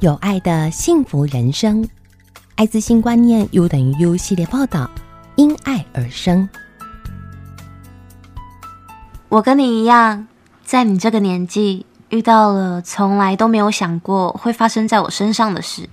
有爱的幸福人生，艾滋性观念 U 等于 U 系列报道，因爱而生。我跟你一样，在你这个年纪遇到了从来都没有想过会发生在我身上的事。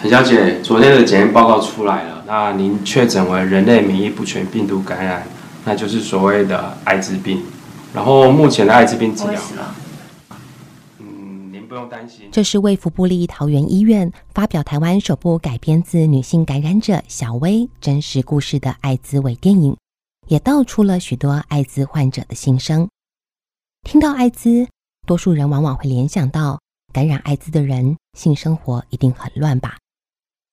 陈小姐，昨天的检验报告出来了，那您确诊为人类免疫不全病毒感染，那就是所谓的艾滋病。然后目前的艾滋病治疗，嗯，您不用担心。这是卫福部立桃园医院发表台湾首部改编自女性感染者小薇真实故事的艾滋伪电影，也道出了许多艾滋患者的心声。听到艾滋，多数人往往会联想到感染艾滋的人性生活一定很乱吧？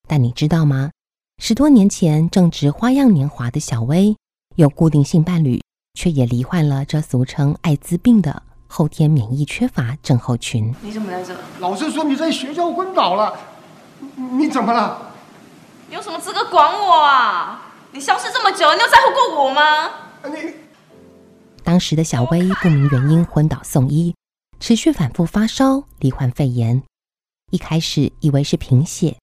但你知道吗？十多年前正值花样年华的小薇，有固定性伴侣。却也罹患了这俗称艾滋病的后天免疫缺乏症候群。你怎么在这？老师说你在学校昏倒了，你怎么了？你有什么资格管我啊？你消失这么久，你有在乎过我吗？你当时的小薇不明原因昏倒送医，持续反复发烧，罹患肺炎。一开始以为是贫血，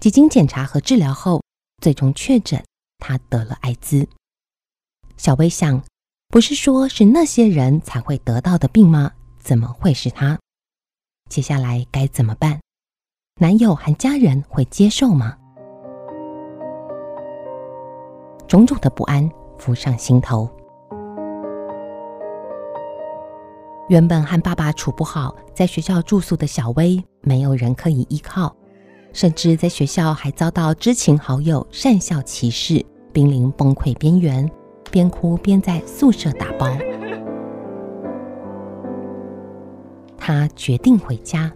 几经检查和治疗后，最终确诊她得了艾滋。小薇想。不是说是那些人才会得到的病吗？怎么会是他？接下来该怎么办？男友和家人会接受吗？种种的不安浮上心头。原本和爸爸处不好，在学校住宿的小薇，没有人可以依靠，甚至在学校还遭到知情好友讪笑歧视，濒临崩溃边缘。边哭边在宿舍打包，他决定回家，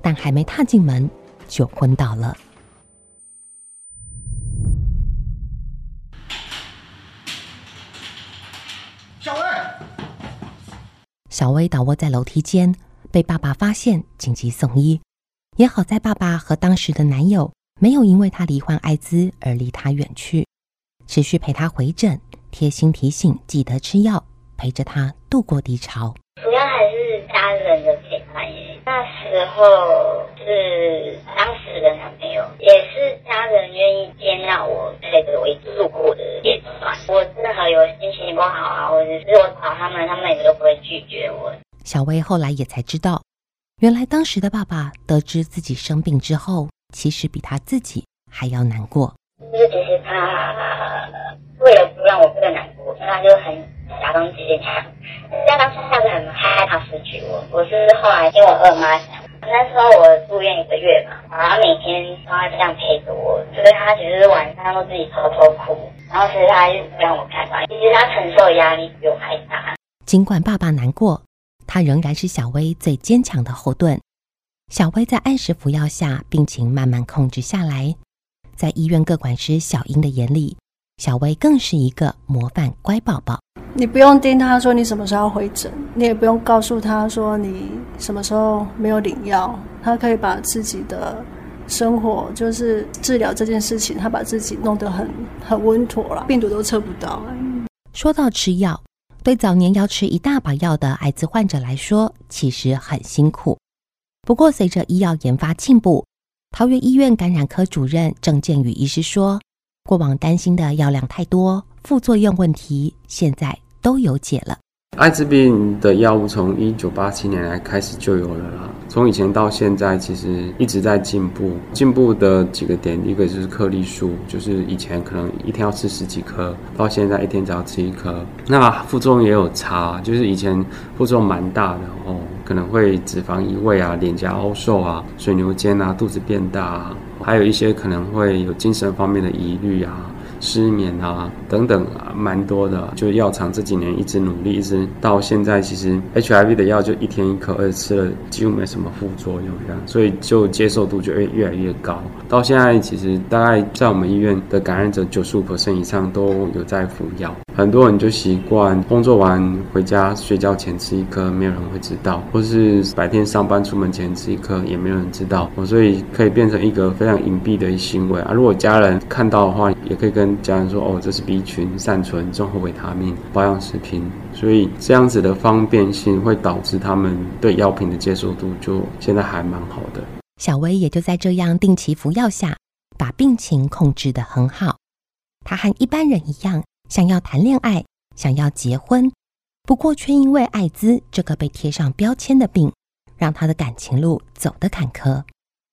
但还没踏进门就昏倒了。小薇，小薇倒卧在楼梯间，被爸爸发现，紧急送医。也好在爸爸和当时的男友没有因为她罹患艾滋而离她远去，持续陪她回诊。贴心提醒，记得吃药，陪着他度过低潮。主要还是家人的陪伴。那时候是当时的男朋友，也是家人愿意接纳我，陪着我一度过的阶段。我任何有心情不好啊，或者是我找他们，他们也都不会拒绝我。小薇后来也才知道，原来当时的爸爸得知自己生病之后，其实比他自己还要难过。就是其实他。为了不让我更难过，他就很假装坚强。但当时他是很害怕失去我。我是后来听我二妈讲，那时候我住院一个月嘛，然后每天都要这样陪着我，所以他其实晚上都自己偷偷哭。然后其实他就不让我看嘛，其实他承受压力比我还大。尽管爸爸难过，他仍然是小薇最坚强的后盾。小薇在按时服药下，病情慢慢控制下来。在医院各管师小英的眼里。小薇更是一个模范乖宝宝。你不用盯他说你什么时候要回诊，你也不用告诉他说你什么时候没有领药，他可以把自己的生活，就是治疗这件事情，他把自己弄得很很稳妥了，病毒都测不到。说到吃药，对早年要吃一大把药的艾滋患者来说，其实很辛苦。不过随着医药研发进步，桃园医院感染科主任郑建宇医师说。过往担心的药量太多、副作用问题，现在都有解了。艾滋病的药物从一九八七年来开始就有了啦，从以前到现在其实一直在进步。进步的几个点，一个就是颗粒数，就是以前可能一天要吃十几颗，到现在一天只要吃一颗。那副作用也有差，就是以前副作用蛮大的哦，可能会脂肪移位啊、脸颊凹瘦啊、水牛肩啊、肚子变大啊，还有一些可能会有精神方面的疑虑啊。失眠啊，等等啊，蛮多的。就药厂这几年一直努力，一直到现在，其实 HIV 的药就一天一颗，而且吃了几乎没什么副作用，这样，所以就接受度就越越来越高。到现在，其实大概在我们医院的感染者九十五以上都有在服药。很多人就习惯工作完回家睡觉前吃一颗，没有人会知道；或是白天上班出门前吃一颗，也没有人知道。所以可以变成一个非常隐蔽的行为啊。如果家人看到的话，也可以跟家人说：“哦，这是 B 群、善存、综合维他命、保养食品。”所以这样子的方便性会导致他们对药品的接受度就现在还蛮好的。小薇也就在这样定期服药下，把病情控制得很好。他和一般人一样，想要谈恋爱，想要结婚，不过却因为艾滋这个被贴上标签的病，让他的感情路走得坎坷。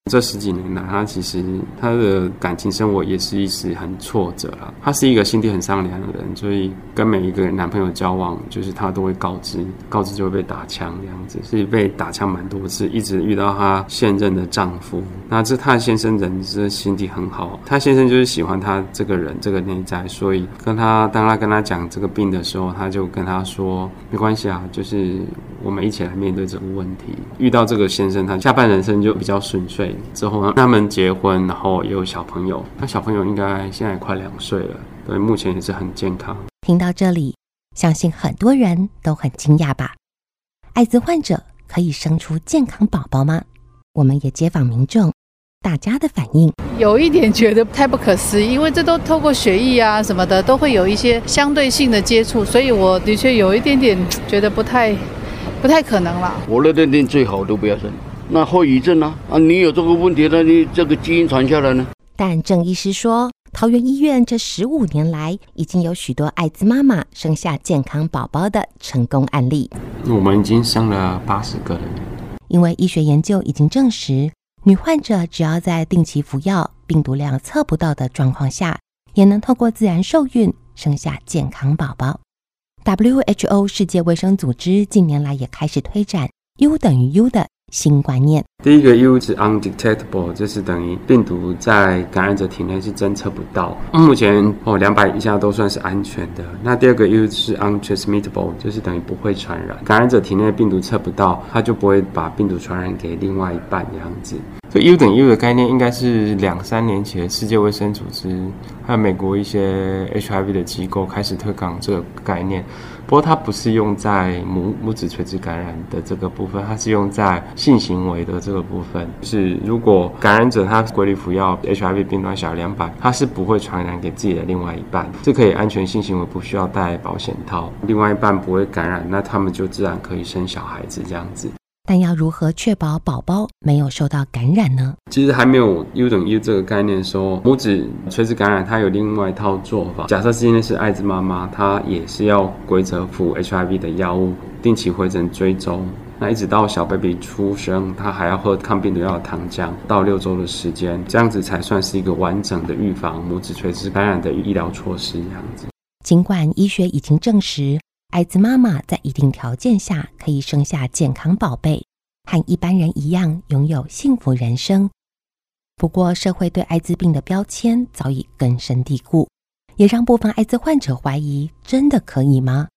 这十几年来，他其实他的感情生活也是一直很挫折了。他是一个心地很善良的人，所以跟每一个男朋友交往，就是他都会告知，告知就会被打枪这样子，所以被打枪蛮多次，一直遇到他现任的丈夫。那这他先生人是心地很好，他先生就是喜欢他这个人这个内在，所以跟他当他跟他讲这个病的时候，他就跟他说没关系啊，就是我们一起来面对这个问题。遇到这个先生，他下半人生就比较顺遂。之后呢，他们结婚，然后也有小朋友。那小朋友应该现在快两岁了，对，目前也是很健康。听到这里，相信很多人都很惊讶吧？艾滋患者可以生出健康宝宝吗？我们也接访民众，大家的反应有一点觉得太不可思议，因为这都透过血液啊什么的，都会有一些相对性的接触，所以我的确有一点点觉得不太不太可能了。我的认定最好都不要生。那后遗症呢？啊，你有这个问题，那你这个基因传下来呢？但郑医师说，桃园医院这十五年来，已经有许多艾滋妈妈生下健康宝宝的成功案例。我们已经生了八十个人。因为医学研究已经证实，女患者只要在定期服药、病毒量测不到的状况下，也能透过自然受孕生下健康宝宝。WHO 世界卫生组织近年来也开始推展 U 等于 U 的。新观念，第一个 U 是 undetectable，就是等于病毒在感染者体内是侦测不到。目前哦，两百以下都算是安全的。那第二个 U 是 untransmittable，就是等于不会传染，感染者体内病毒测不到，它就不会把病毒传染给另外一半这样子。这 U 等于 U 的概念应该是两三年前世界卫生组织还有美国一些 HIV 的机构开始推广这个概念。不过它不是用在母母子垂直感染的这个部分，它是用在性行为的这个部分。是如果感染者他规律服药，HIV 病毒小于两百，他是不会传染给自己的另外一半，这可以安全性行为，不需要戴保险套，另外一半不会感染，那他们就自然可以生小孩子这样子。但要如何确保宝宝没有受到感染呢？其实还没有 U 等于 U 这个概念，说母子垂直感染，它有另外一套做法。假设今天是艾滋妈妈，她也是要规则服 HIV 的药物，定期回诊追踪，那一直到小 baby 出生，他还要喝抗病毒药的糖浆，到六周的时间，这样子才算是一个完整的预防母子垂直感染的医疗措施。这样子，尽管医学已经证实。艾滋妈妈在一定条件下可以生下健康宝贝，和一般人一样拥有幸福人生。不过，社会对艾滋病的标签早已根深蒂固，也让部分艾滋患者怀疑：真的可以吗？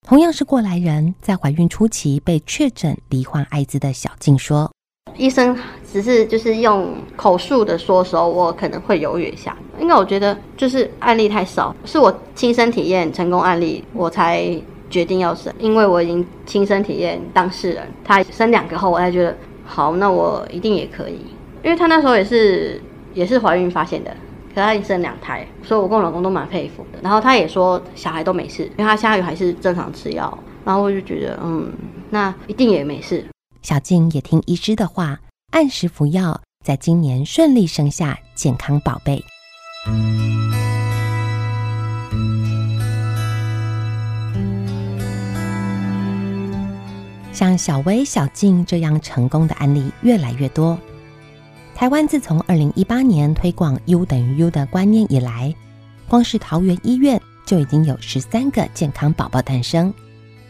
同样是过来人，在怀孕初期被确诊罹患艾滋的小静说。医生只是就是用口述的说时候，我可能会犹豫一下，因为我觉得就是案例太少，是我亲身体验成功案例，我才决定要生，因为我已经亲身体验当事人，他生两个后，我才觉得好，那我一定也可以，因为他那时候也是也是怀孕发现的，可他已经生两胎，所以我跟我老公都蛮佩服的，然后他也说小孩都没事，因为他下雨还是正常吃药，然后我就觉得嗯，那一定也没事。小静也听医师的话，按时服药，在今年顺利生下健康宝贝。像小薇、小静这样成功的案例越来越多。台湾自从二零一八年推广 U 等于 U 的观念以来，光是桃园医院就已经有十三个健康宝宝诞生，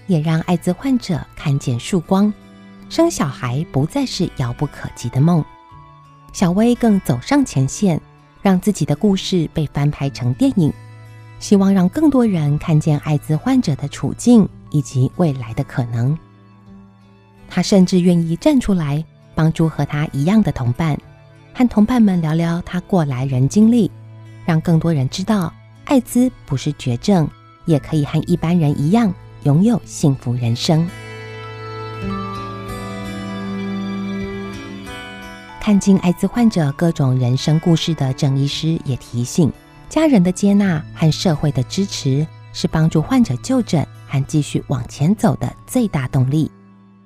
也让艾滋患者看见曙光。生小孩不再是遥不可及的梦，小薇更走上前线，让自己的故事被翻拍成电影，希望让更多人看见艾滋患者的处境以及未来的可能。他甚至愿意站出来帮助和他一样的同伴，和同伴们聊聊他过来人经历，让更多人知道艾滋不是绝症，也可以和一般人一样拥有幸福人生。看尽艾滋患者各种人生故事的郑医师也提醒，家人的接纳和社会的支持是帮助患者就诊和继续往前走的最大动力。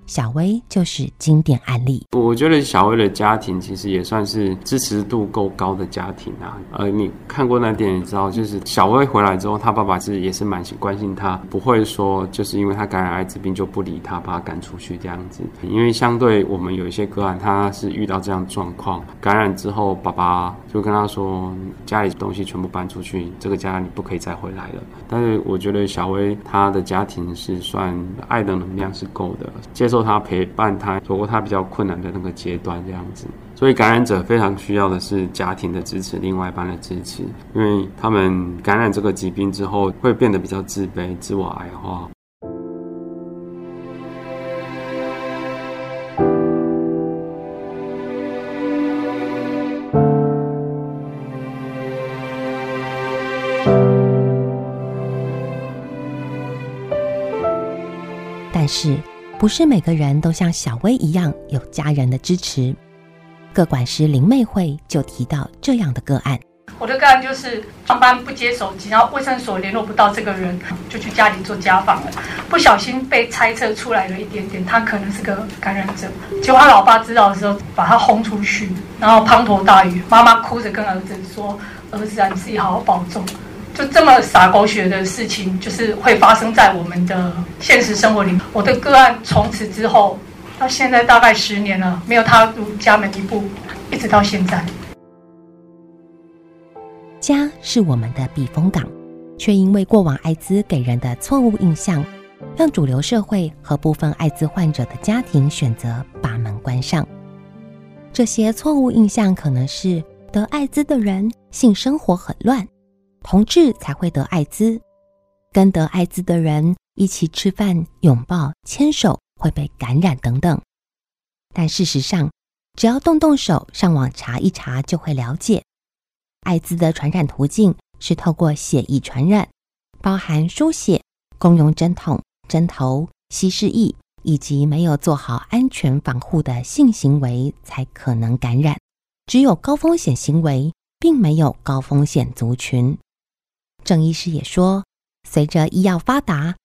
小薇就是经典案例。我觉得小薇的家庭其实也算是支持度够高的家庭啊。呃，你看过那电影知道，就是小薇回来之后，她爸爸是也是蛮关心她，不会说就是因为她感染艾滋病就不理她，把她赶出去这样子。因为相对我们有一些个案，他是遇到这样状况，感染之后，爸爸就跟他说，家里东西全部搬出去，这个家你不可以再回来了。但是我觉得小薇她的家庭是算爱的能量是够的，接受。受他陪伴他走过他比较困难的那个阶段，这样子。所以感染者非常需要的是家庭的支持，另外一半的支持，因为他们感染这个疾病之后会变得比较自卑、自我矮化。但是。不是每个人都像小薇一样有家人的支持。各管师林妹慧就提到这样的个案：我的个案就是上班不接手机，然后卫生所联络不到这个人，就去家里做家访了。不小心被猜测出来了一点点，他可能是个感染者。结果他老爸知道的时候，把他轰出去，然后滂沱大雨，妈妈哭着跟儿子说：“儿子啊，你自己好好保重。”就这么洒狗血的事情，就是会发生在我们的现实生活里。我的个案从此之后到现在大概十年了，没有踏入家门一步，一直到现在。家是我们的避风港，却因为过往艾滋给人的错误印象，让主流社会和部分艾滋患者的家庭选择把门关上。这些错误印象可能是得艾滋的人性生活很乱。同志才会得艾滋，跟得艾滋的人一起吃饭、拥抱、牵手会被感染等等。但事实上，只要动动手上网查一查，就会了解，艾滋的传染途径是透过血液传染，包含输血、共用针筒、针头、稀释液，以及没有做好安全防护的性行为才可能感染。只有高风险行为，并没有高风险族群。郑医师也说，随着医药发达，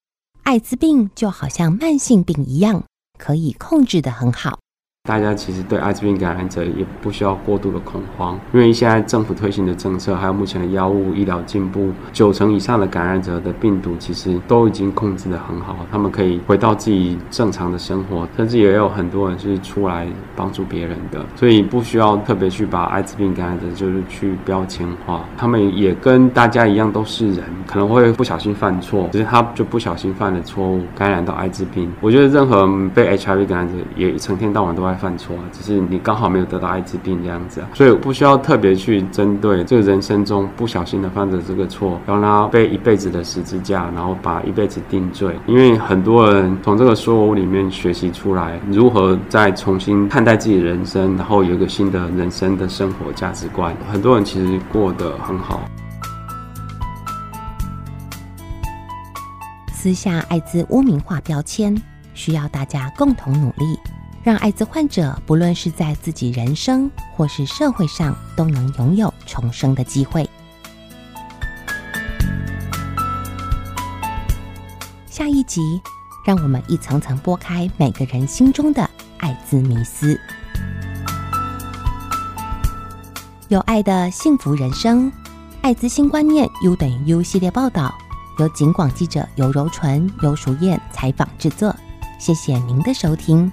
艾滋病就好像慢性病一样，可以控制的很好。大家其实对艾滋病感染者也不需要过度的恐慌，因为现在政府推行的政策，还有目前的药物医疗进步，九成以上的感染者的病毒其实都已经控制得很好，他们可以回到自己正常的生活，甚至也有很多人是出来帮助别人的，所以不需要特别去把艾滋病感染者就是去标签化，他们也跟大家一样都是人，可能会不小心犯错，只是他就不小心犯了错误，感染到艾滋病。我觉得任何被 HIV 感染者也成天到晚都在。犯错，只是你刚好没有得到艾滋病这样子啊，所以不需要特别去针对这个人生中不小心的犯的这个错，让他背一辈子的十字架，然后把一辈子定罪。因为很多人从这个错误里面学习出来，如何再重新看待自己的人生，然后有一个新的人生的生活价值观。很多人其实过得很好。撕下艾滋污名化标签，需要大家共同努力。让艾滋患者不论是在自己人生或是社会上，都能拥有重生的机会。下一集，让我们一层层剥开每个人心中的艾滋迷思。有爱的幸福人生，艾滋新观念 U 等于 U 系列报道，由警广记者尤柔纯、尤淑燕采访制作。谢谢您的收听。